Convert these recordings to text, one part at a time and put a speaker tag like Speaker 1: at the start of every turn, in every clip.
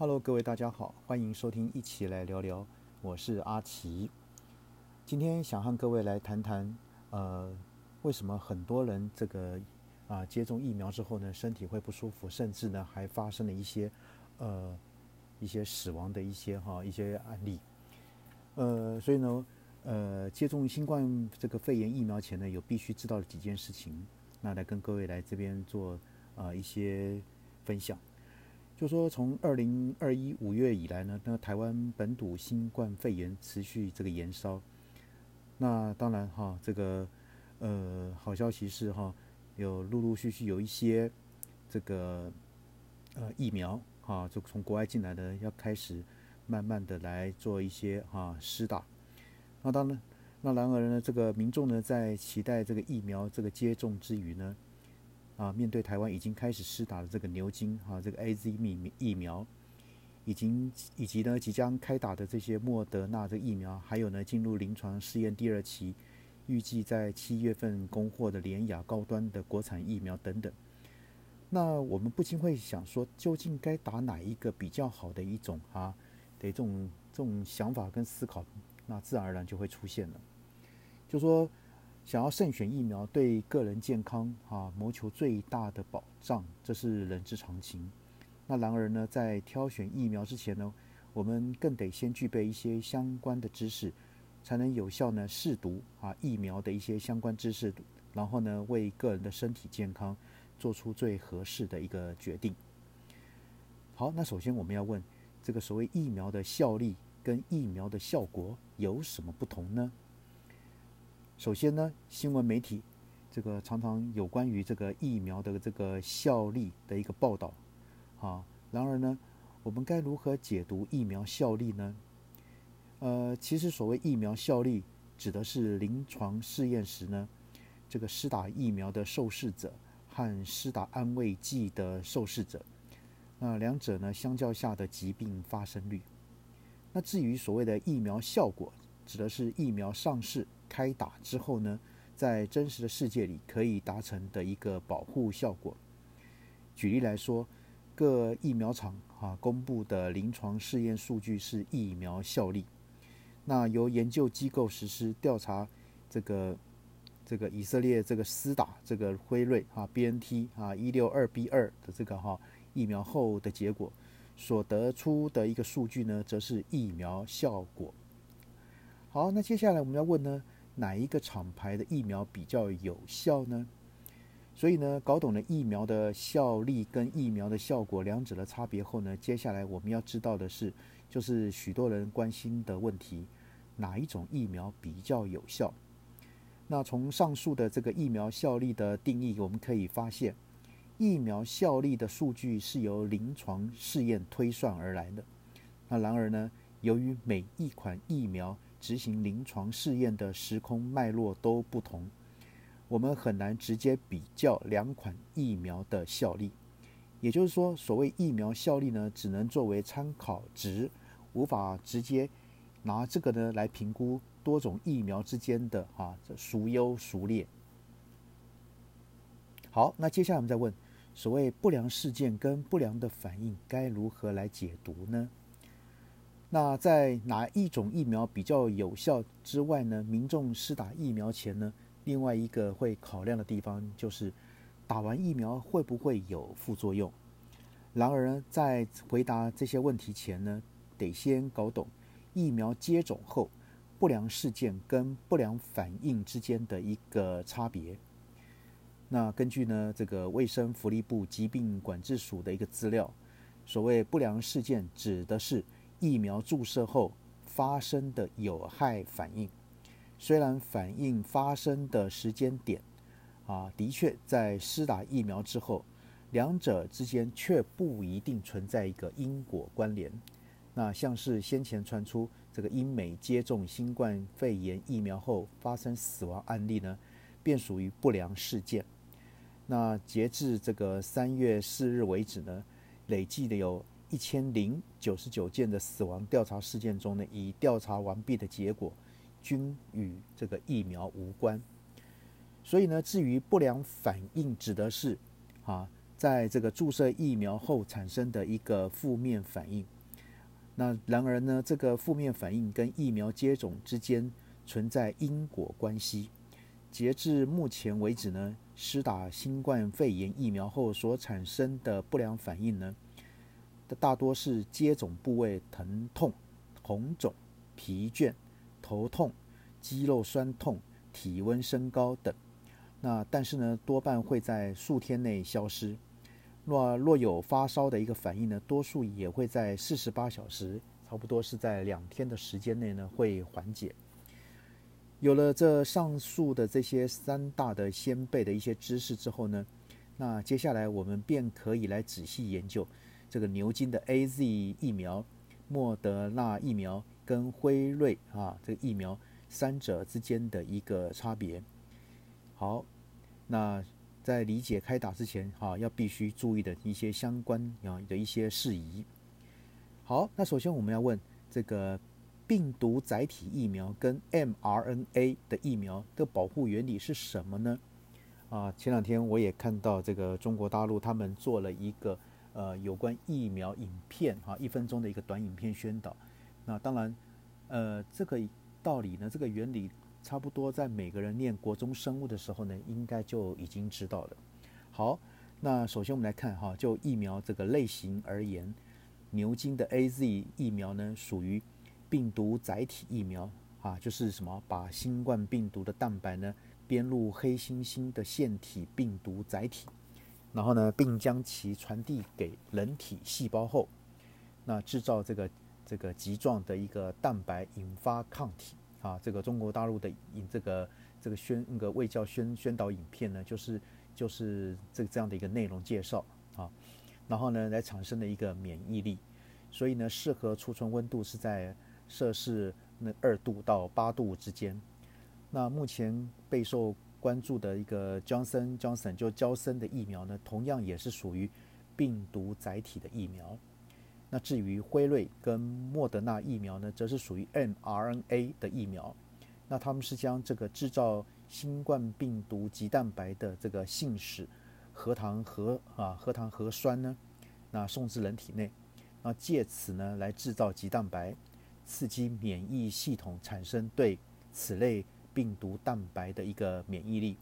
Speaker 1: Hello，各位大家好，欢迎收听一起来聊聊，我是阿奇。今天想和各位来谈谈，呃，为什么很多人这个啊接种疫苗之后呢，身体会不舒服，甚至呢还发生了一些呃一些死亡的一些哈一些案例。呃，所以呢，呃，接种新冠这个肺炎疫苗前呢，有必须知道的几件事情，那来跟各位来这边做啊一些分享。就说从二零二一五月以来呢，那台湾本土新冠肺炎持续这个延烧。那当然哈，这个呃好消息是哈，有陆陆续续有一些这个呃疫苗哈，就从国外进来的要开始慢慢的来做一些哈施打。那当然，那然而呢，这个民众呢在期待这个疫苗这个接种之余呢。啊，面对台湾已经开始施打的这个牛津哈，这个 A Z 疫疫苗，已经以及呢即将开打的这些莫德纳这疫苗，还有呢进入临床试验第二期，预计在七月份供货的联雅高端的国产疫苗等等。那我们不禁会想说，究竟该打哪一个比较好的一种啊的这种这种想法跟思考，那自然而然就会出现了，就说。想要慎选疫苗，对个人健康啊谋求最大的保障，这是人之常情。那然而呢，在挑选疫苗之前呢，我们更得先具备一些相关的知识，才能有效呢试读啊疫苗的一些相关知识，然后呢为个人的身体健康做出最合适的一个决定。好，那首先我们要问，这个所谓疫苗的效力跟疫苗的效果有什么不同呢？首先呢，新闻媒体这个常常有关于这个疫苗的这个效力的一个报道，啊，然而呢，我们该如何解读疫苗效力呢？呃，其实所谓疫苗效力，指的是临床试验时呢，这个施打疫苗的受试者和施打安慰剂的受试者，那两者呢相较下的疾病发生率。那至于所谓的疫苗效果，指的是疫苗上市。开打之后呢，在真实的世界里可以达成的一个保护效果。举例来说，各疫苗厂啊公布的临床试验数据是疫苗效力。那由研究机构实施调查，这个这个以色列这个施打这个辉瑞啊 B N T 啊一六二 B 二的这个哈疫苗后的结果，所得出的一个数据呢，则是疫苗效果。好，那接下来我们要问呢？哪一个厂牌的疫苗比较有效呢？所以呢，搞懂了疫苗的效力跟疫苗的效果两者的差别后呢，接下来我们要知道的是，就是许多人关心的问题：哪一种疫苗比较有效？那从上述的这个疫苗效力的定义，我们可以发现，疫苗效力的数据是由临床试验推算而来的。那然而呢，由于每一款疫苗执行临床试验的时空脉络都不同，我们很难直接比较两款疫苗的效力。也就是说，所谓疫苗效力呢，只能作为参考值，无法直接拿这个呢来评估多种疫苗之间的啊这孰优孰劣。好，那接下来我们再问，所谓不良事件跟不良的反应该如何来解读呢？那在哪一种疫苗比较有效之外呢？民众施打疫苗前呢，另外一个会考量的地方就是打完疫苗会不会有副作用。然而呢，在回答这些问题前呢，得先搞懂疫苗接种后不良事件跟不良反应之间的一个差别。那根据呢这个卫生福利部疾病管制署的一个资料，所谓不良事件指的是。疫苗注射后发生的有害反应，虽然反应发生的时间点啊，的确在施打疫苗之后，两者之间却不一定存在一个因果关联。那像是先前传出这个英美接种新冠肺炎疫苗后发生死亡案例呢，便属于不良事件。那截至这个三月四日为止呢，累计的有。一千零九十九件的死亡调查事件中呢，已调查完毕的结果均与这个疫苗无关。所以呢，至于不良反应，指的是啊，在这个注射疫苗后产生的一个负面反应。那然而呢，这个负面反应跟疫苗接种之间存在因果关系。截至目前为止呢，施打新冠肺炎疫苗后所产生的不良反应呢，大多是接种部位疼痛、红肿、疲倦、头痛、肌肉酸痛、体温升高等。那但是呢，多半会在数天内消失。若若有发烧的一个反应呢，多数也会在四十八小时，差不多是在两天的时间内呢会缓解。有了这上述的这些三大的先辈的一些知识之后呢，那接下来我们便可以来仔细研究这个牛津的 A Z 疫苗、莫德纳疫苗跟辉瑞啊这个疫苗三者之间的一个差别。好，那。在理解开打之前，哈，要必须注意的一些相关啊的一些事宜。好，那首先我们要问这个病毒载体疫苗跟 mRNA 的疫苗的保护原理是什么呢？啊，前两天我也看到这个中国大陆他们做了一个呃有关疫苗影片哈，一分钟的一个短影片宣导。那当然，呃，这个道理呢，这个原理。差不多在每个人念国中生物的时候呢，应该就已经知道了。好，那首先我们来看哈，就疫苗这个类型而言，牛津的 A Z 疫苗呢属于病毒载体疫苗啊，就是什么把新冠病毒的蛋白呢编入黑猩猩的腺体病毒载体，然后呢并将其传递给人体细胞后，那制造这个这个棘状的一个蛋白引发抗体。啊，这个中国大陆的影这个这个宣那个卫教宣宣导影片呢，就是就是这这样的一个内容介绍啊，然后呢来产生的一个免疫力，所以呢适合储存温度是在摄氏那二度到八度之间。那目前备受关注的一个 Johnson Johnson 就交生的疫苗呢，同样也是属于病毒载体的疫苗。那至于辉瑞跟莫德纳疫苗呢，则是属于 mRNA 的疫苗。那他们是将这个制造新冠病毒棘蛋白的这个信使核糖核啊核糖核酸呢，那送至人体内，那借此呢来制造棘蛋白，刺激免疫系统产生对此类病毒蛋白的一个免疫力。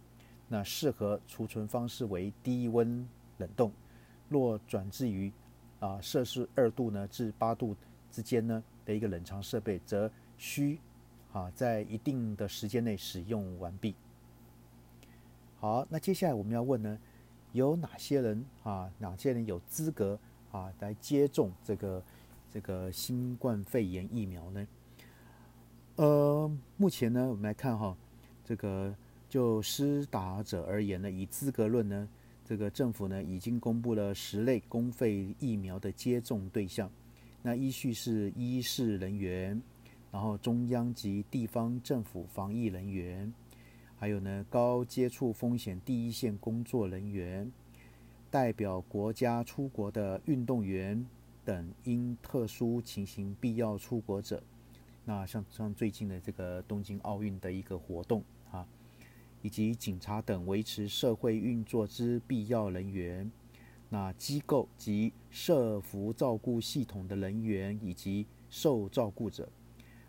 Speaker 1: 那适合储存方式为低温冷冻。若转至于啊，摄氏二度呢至八度之间呢的一个冷藏设备，则需啊在一定的时间内使用完毕。好，那接下来我们要问呢，有哪些人啊，哪些人有资格啊来接种这个这个新冠肺炎疫苗呢？呃，目前呢，我们来看哈，这个就施打者而言呢，以资格论呢。这个政府呢已经公布了十类公费疫苗的接种对象，那依序是医事人员，然后中央及地方政府防疫人员，还有呢高接触风险第一线工作人员，代表国家出国的运动员等因特殊情形必要出国者，那像像最近的这个东京奥运的一个活动啊。以及警察等维持社会运作之必要人员，那机构及社服照顾系统的人员以及受照顾者，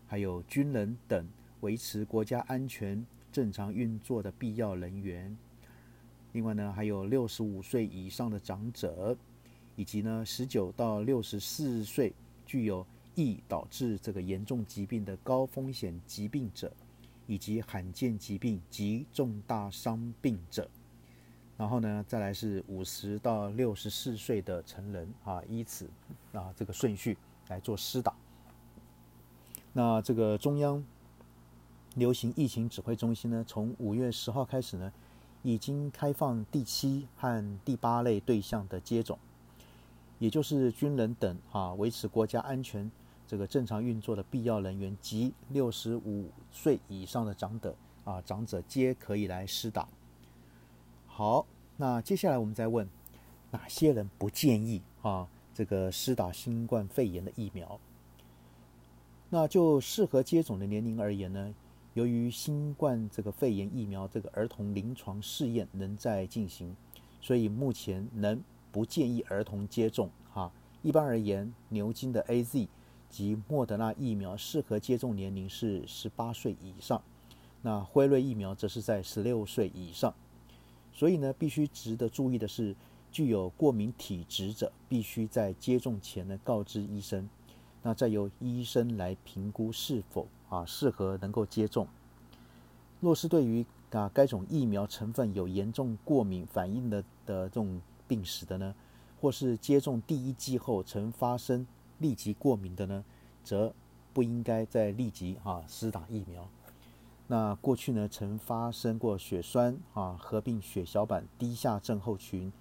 Speaker 1: 还有军人等维持国家安全正常运作的必要人员。另外呢，还有六十五岁以上的长者，以及呢十九到六十四岁具有易导致这个严重疾病的高风险疾病者。以及罕见疾病及重大伤病者，然后呢，再来是五十到六十四岁的成人啊，依此啊这个顺序来做施打。那这个中央流行疫情指挥中心呢，从五月十号开始呢，已经开放第七和第八类对象的接种，也就是军人等啊，维持国家安全。这个正常运作的必要人员及六十五岁以上的长者啊，长者皆可以来施打。好，那接下来我们再问，哪些人不建议啊这个施打新冠肺炎的疫苗？那就适合接种的年龄而言呢，由于新冠这个肺炎疫苗这个儿童临床试验仍在进行，所以目前能不建议儿童接种。哈，一般而言，牛津的 A Z 及莫德纳疫苗适合接种年龄是十八岁以上，那辉瑞疫苗则是在十六岁以上。所以呢，必须值得注意的是，具有过敏体质者必须在接种前呢告知医生，那再由医生来评估是否啊适合能够接种。若是对于啊该种疫苗成分有严重过敏反应的的这种病史的呢，或是接种第一剂后曾发生立即过敏的呢，则不应该再立即啊施打疫苗。那过去呢，曾发生过血栓啊，合并血小板低下症候群，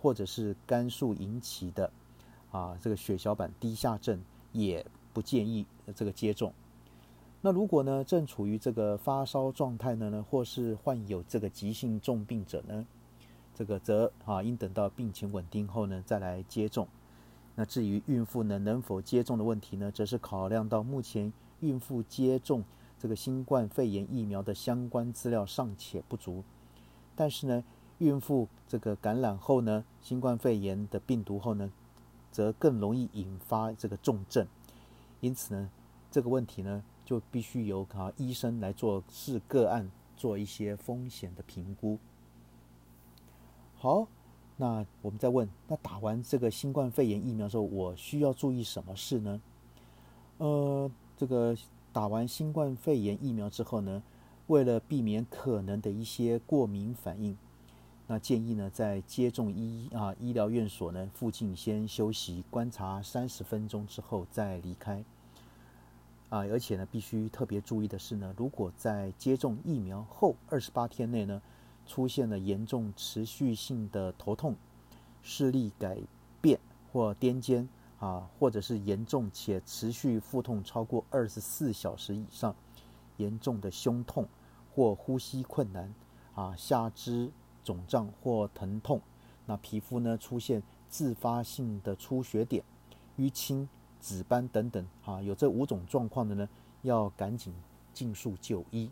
Speaker 1: 或者是肝素引起的啊，这个血小板低下症，也不建议这个接种。那如果呢，正处于这个发烧状态的，呢，或是患有这个急性重病者呢，这个则啊，应等到病情稳定后呢，再来接种。那至于孕妇呢，能否接种的问题呢，则是考量到目前孕妇接种。这个新冠肺炎疫苗的相关资料尚且不足，但是呢，孕妇这个感染后呢，新冠肺炎的病毒后呢，则更容易引发这个重症，因此呢，这个问题呢，就必须由啊医生来做视个案做一些风险的评估。好，那我们再问，那打完这个新冠肺炎疫苗之后，我需要注意什么事呢？呃，这个。打完新冠肺炎疫苗之后呢，为了避免可能的一些过敏反应，那建议呢在接种医啊医疗院所呢附近先休息观察三十分钟之后再离开。啊，而且呢必须特别注意的是呢，如果在接种疫苗后二十八天内呢出现了严重持续性的头痛、视力改变或癫痫。啊，或者是严重且持续腹痛超过二十四小时以上，严重的胸痛或呼吸困难，啊，下肢肿胀或疼痛，那皮肤呢出现自发性的出血点、淤青、紫斑等等，啊，有这五种状况的呢，要赶紧尽速就医。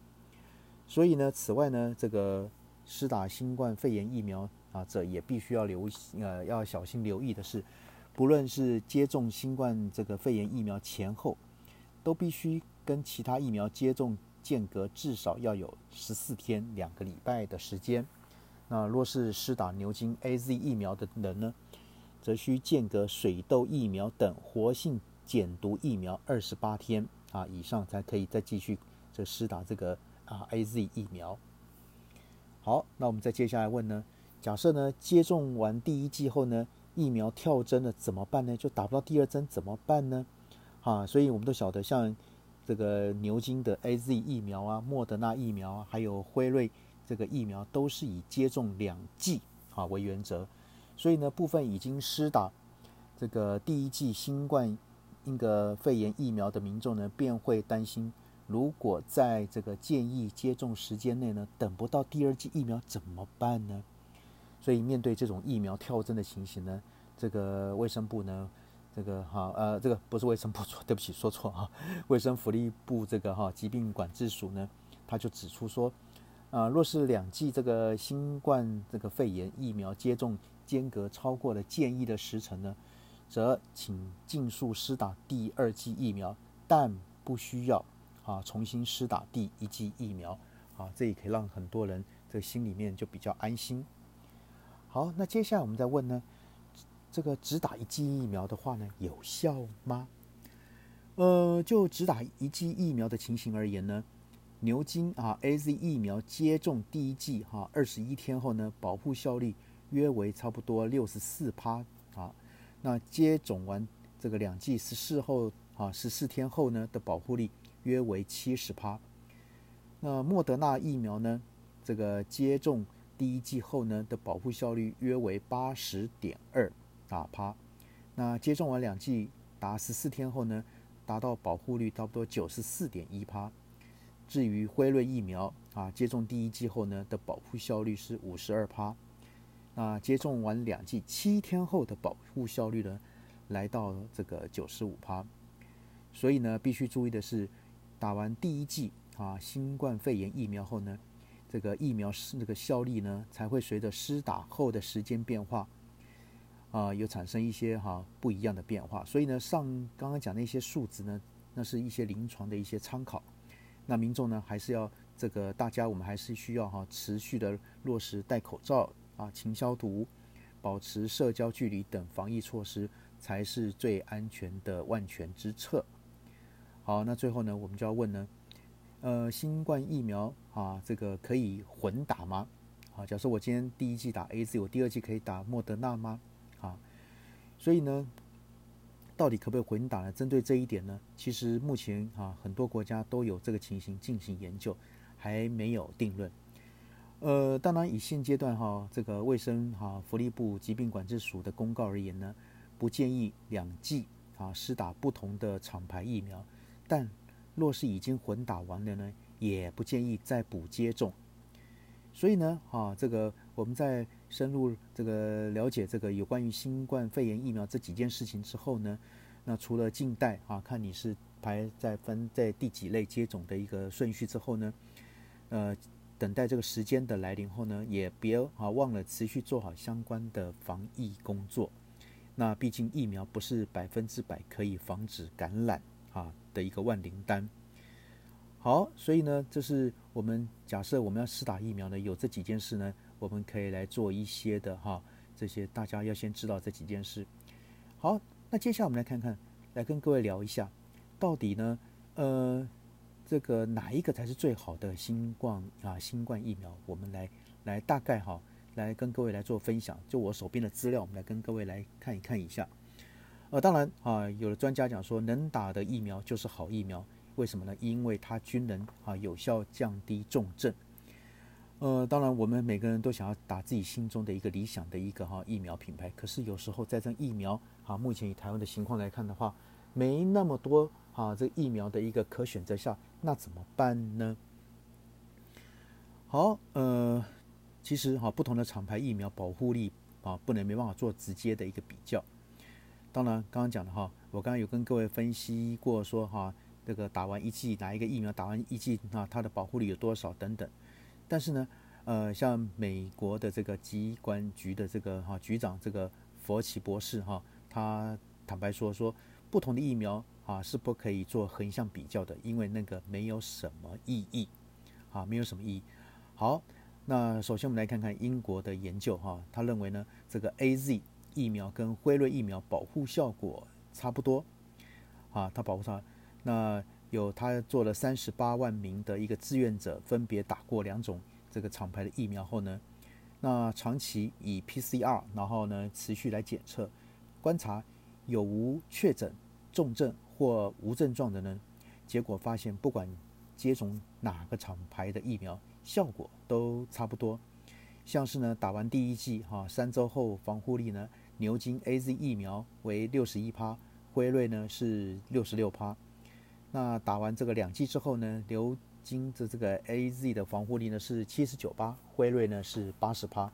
Speaker 1: 所以呢，此外呢，这个施打新冠肺炎疫苗啊，这也必须要留呃要小心留意的是。不论是接种新冠这个肺炎疫苗前后，都必须跟其他疫苗接种间隔至少要有十四天两个礼拜的时间。那若是施打牛津 A Z 疫苗的人呢，则需间隔水痘疫苗等活性减毒疫苗二十八天啊以上才可以再继续这施打这个啊 A Z 疫苗。好，那我们再接下来问呢，假设呢接种完第一剂后呢？疫苗跳针了怎么办呢？就打不到第二针怎么办呢？啊，所以我们都晓得，像这个牛津的 A Z 疫苗啊、莫德纳疫苗啊，还有辉瑞这个疫苗，都是以接种两剂啊为原则。所以呢，部分已经施打这个第一剂新冠那个肺炎疫苗的民众呢，便会担心，如果在这个建议接种时间内呢，等不到第二剂疫苗怎么办呢？所以面对这种疫苗跳针的情形呢，这个卫生部呢，这个哈呃这个不是卫生部错，对不起说错哈，卫生福利部这个哈疾病管制署呢，他就指出说，啊若是两剂这个新冠这个肺炎疫苗接种间隔超过了建议的时辰呢，则请尽速施打第二剂疫苗，但不需要啊重新施打第一剂疫苗，啊这也可以让很多人这心里面就比较安心。好，那接下来我们再问呢，这个只打一剂疫苗的话呢，有效吗？呃，就只打一剂疫苗的情形而言呢，牛津啊 A Z 疫苗接种第一剂哈，二十一天后呢，保护效力约为差不多六十四趴啊。那接种完这个两剂十四后啊，十四天后呢的保护力约为七十趴。那莫德纳疫苗呢，这个接种。第一剂后呢的保护效率约为八十点二啊趴，那接种完两剂达十四天后呢，达到保护率差不多九十四点一趴。至于辉瑞疫苗啊，接种第一剂后呢的保护效率是五十二趴，那接种完两剂七天后的保护效率呢，来到这个九十五趴。所以呢，必须注意的是，打完第一剂啊新冠肺炎疫苗后呢。这个疫苗是那个效力呢，才会随着施打后的时间变化，啊有产生一些哈不一样的变化。所以呢，上刚刚讲那些数值呢，那是一些临床的一些参考。那民众呢，还是要这个大家，我们还是需要哈持续的落实戴口罩啊、勤消毒、保持社交距离等防疫措施，才是最安全的万全之策。好，那最后呢，我们就要问呢，呃，新冠疫苗啊，这个可以混打吗？啊，假设我今天第一季打 A Z，我第二季可以打莫德纳吗？啊，所以呢？到底可不可以混打呢？针对这一点呢，其实目前啊很多国家都有这个情形进行研究，还没有定论。呃，当然以现阶段哈这个卫生哈福利部疾病管制署的公告而言呢，不建议两剂啊施打不同的厂牌疫苗，但若是已经混打完了呢，也不建议再补接种。所以呢，啊这个我们在。深入这个了解这个有关于新冠肺炎疫苗这几件事情之后呢，那除了静待啊，看你是排在分在第几类接种的一个顺序之后呢，呃，等待这个时间的来临后呢，也别啊忘了持续做好相关的防疫工作。那毕竟疫苗不是百分之百可以防止感染啊的一个万灵丹。好，所以呢，这是我们假设我们要试打疫苗呢，有这几件事呢。我们可以来做一些的哈，这些大家要先知道这几件事。好，那接下来我们来看看，来跟各位聊一下，到底呢，呃，这个哪一个才是最好的新冠啊新冠疫苗？我们来来大概哈，来跟各位来做分享。就我手边的资料，我们来跟各位来看一看一下。呃，当然啊，有的专家讲说，能打的疫苗就是好疫苗，为什么呢？因为它均能啊有效降低重症。呃，当然，我们每个人都想要打自己心中的一个理想的一个哈疫苗品牌。可是有时候在这疫苗啊，目前以台湾的情况来看的话，没那么多啊这疫苗的一个可选择下，那怎么办呢？好，呃，其实哈不同的厂牌疫苗保护力啊，不能没办法做直接的一个比较。当然，刚刚讲的哈，我刚刚有跟各位分析过，说哈这个打完一剂哪一个疫苗打完一剂啊，它的保护力有多少等等。但是呢，呃，像美国的这个疾管局的这个哈局长这个佛奇博士哈，他坦白说说，不同的疫苗啊是不可以做横向比较的，因为那个没有什么意义，啊，没有什么意义。好，那首先我们来看看英国的研究哈，他认为呢，这个 A Z 疫苗跟辉瑞疫苗保护效果差不多，啊，它保护它那。有他做了三十八万名的一个志愿者，分别打过两种这个厂牌的疫苗后呢，那长期以 PCR，然后呢持续来检测，观察有无确诊重症或无症状的呢？结果发现，不管接种哪个厂牌的疫苗，效果都差不多。像是呢打完第一剂哈，三周后防护力呢，牛津 A Z 疫苗为六十一趴，辉瑞呢是六十六趴。那打完这个两剂之后呢，牛津的这个 A Z 的防护力呢是七十九趴，辉瑞呢是八十趴。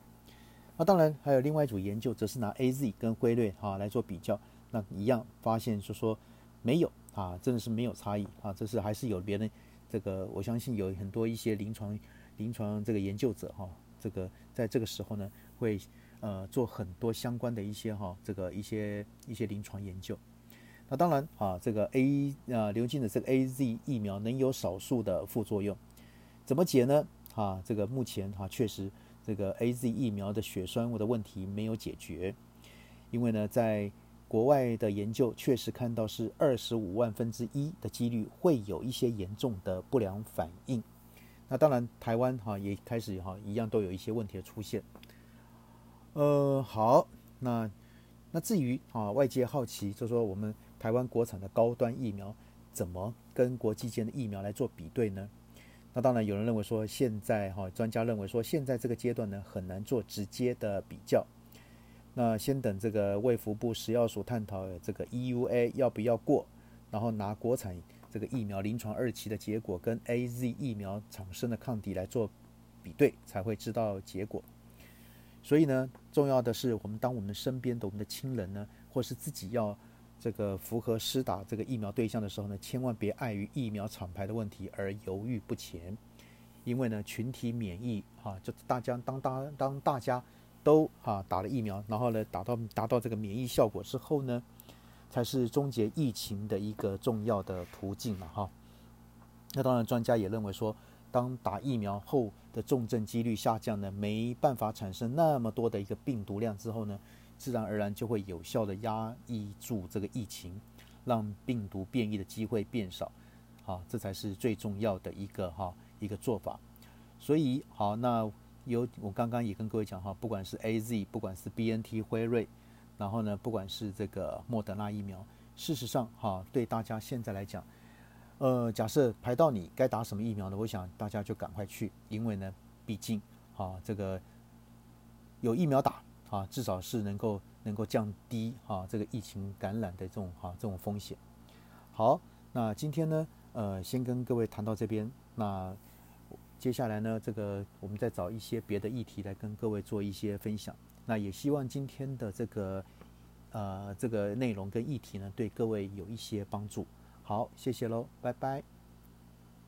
Speaker 1: 那当然还有另外一组研究，则是拿 A Z 跟辉瑞哈来做比较，那一样发现就说没有啊，真的是没有差异啊，这是还是有别人这个，我相信有很多一些临床临床这个研究者哈，这个在这个时候呢会呃做很多相关的一些哈这个一些一些临床研究。那当然啊，这个 A 啊流进的这个 A Z 疫苗能有少数的副作用，怎么解呢？啊，这个目前哈确实这个 A Z 疫苗的血栓物的问题没有解决，因为呢，在国外的研究确实看到是二十五万分之一的几率会有一些严重的不良反应。那当然，台湾哈也开始哈一样都有一些问题的出现。呃，好，那那至于啊外界好奇，就说我们。台湾国产的高端疫苗怎么跟国际间的疫苗来做比对呢？那当然有人认为说，现在哈专家认为说，现在这个阶段呢很难做直接的比较。那先等这个卫福部食药署探讨这个 EUA 要不要过，然后拿国产这个疫苗临床二期的结果跟 AZ 疫苗产生的抗体来做比对，才会知道结果。所以呢，重要的是我们当我们身边的我们的亲人呢，或是自己要。这个符合施打这个疫苗对象的时候呢，千万别碍于疫苗厂牌的问题而犹豫不前，因为呢，群体免疫啊，就大家当当当大家都哈打了疫苗，然后呢达到达到这个免疫效果之后呢，才是终结疫情的一个重要的途径了哈。那当然，专家也认为说，当打疫苗后的重症几率下降呢，没办法产生那么多的一个病毒量之后呢，自然而然就会有效的压抑住这个疫情，让病毒变异的机会变少。好，这才是最重要的一个哈一个做法。所以好，那有我刚刚也跟各位讲哈，不管是 A Z，不管是 B N T 辉瑞，然后呢，不管是这个莫德纳疫苗，事实上哈，对大家现在来讲。呃，假设排到你该打什么疫苗呢？我想大家就赶快去，因为呢，毕竟啊，这个有疫苗打啊，至少是能够能够降低啊这个疫情感染的这种哈这种风险。好，那今天呢，呃，先跟各位谈到这边，那接下来呢，这个我们再找一些别的议题来跟各位做一些分享。那也希望今天的这个呃这个内容跟议题呢，对各位有一些帮助。好，谢谢喽，拜拜。